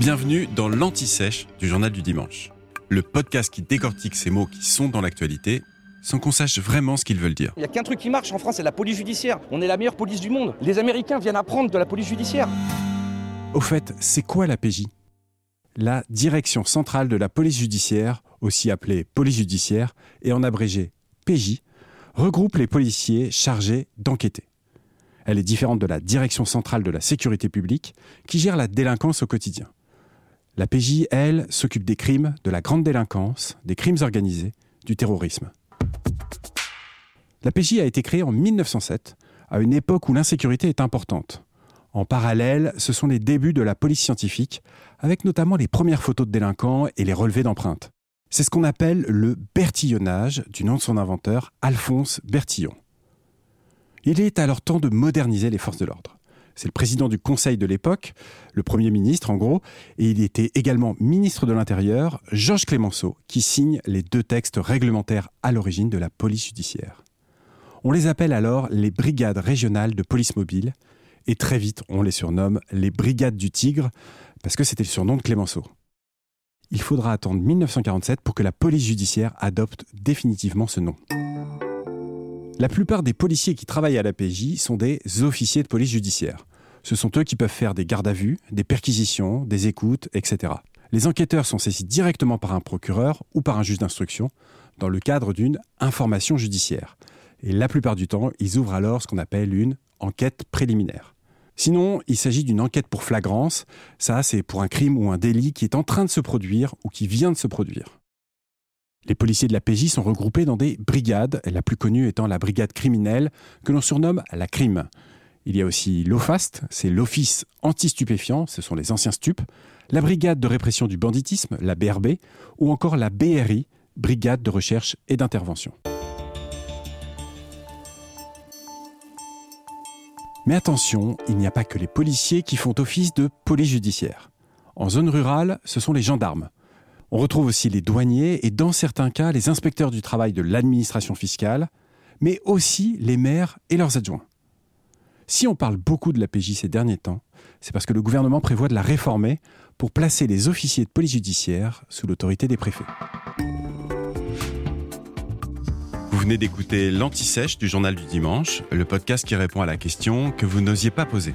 Bienvenue dans l'Anti-Sèche du Journal du Dimanche, le podcast qui décortique ces mots qui sont dans l'actualité sans qu'on sache vraiment ce qu'ils veulent dire. Il n'y a qu'un truc qui marche en France, c'est la police judiciaire. On est la meilleure police du monde. Les Américains viennent apprendre de la police judiciaire. Au fait, c'est quoi la PJ La Direction centrale de la police judiciaire, aussi appelée police judiciaire, et en abrégé PJ, regroupe les policiers chargés d'enquêter. Elle est différente de la Direction centrale de la sécurité publique, qui gère la délinquance au quotidien. La PJ, elle, s'occupe des crimes, de la grande délinquance, des crimes organisés, du terrorisme. La PJ a été créée en 1907, à une époque où l'insécurité est importante. En parallèle, ce sont les débuts de la police scientifique, avec notamment les premières photos de délinquants et les relevés d'empreintes. C'est ce qu'on appelle le bertillonnage, du nom de son inventeur, Alphonse Bertillon. Il est alors temps de moderniser les forces de l'ordre. C'est le président du Conseil de l'époque, le Premier ministre en gros, et il était également ministre de l'Intérieur, Georges Clémenceau, qui signe les deux textes réglementaires à l'origine de la police judiciaire. On les appelle alors les brigades régionales de police mobile, et très vite on les surnomme les brigades du Tigre, parce que c'était le surnom de Clémenceau. Il faudra attendre 1947 pour que la police judiciaire adopte définitivement ce nom. La plupart des policiers qui travaillent à la PJ sont des officiers de police judiciaire. Ce sont eux qui peuvent faire des gardes à vue, des perquisitions, des écoutes, etc. Les enquêteurs sont saisis directement par un procureur ou par un juge d'instruction dans le cadre d'une information judiciaire. Et la plupart du temps, ils ouvrent alors ce qu'on appelle une enquête préliminaire. Sinon, il s'agit d'une enquête pour flagrance. Ça, c'est pour un crime ou un délit qui est en train de se produire ou qui vient de se produire. Les policiers de la PJ sont regroupés dans des brigades, la plus connue étant la brigade criminelle, que l'on surnomme la crime. Il y a aussi l'OFAST, c'est l'Office anti-stupéfiant, ce sont les anciens stupes, la brigade de répression du banditisme, la BRB, ou encore la BRI, brigade de recherche et d'intervention. Mais attention, il n'y a pas que les policiers qui font office de police judiciaire. En zone rurale, ce sont les gendarmes. On retrouve aussi les douaniers et dans certains cas les inspecteurs du travail de l'administration fiscale, mais aussi les maires et leurs adjoints. Si on parle beaucoup de la PJ ces derniers temps, c'est parce que le gouvernement prévoit de la réformer pour placer les officiers de police judiciaire sous l'autorité des préfets. Vous venez d'écouter l'Anti-Sèche du Journal du Dimanche, le podcast qui répond à la question que vous n'osiez pas poser.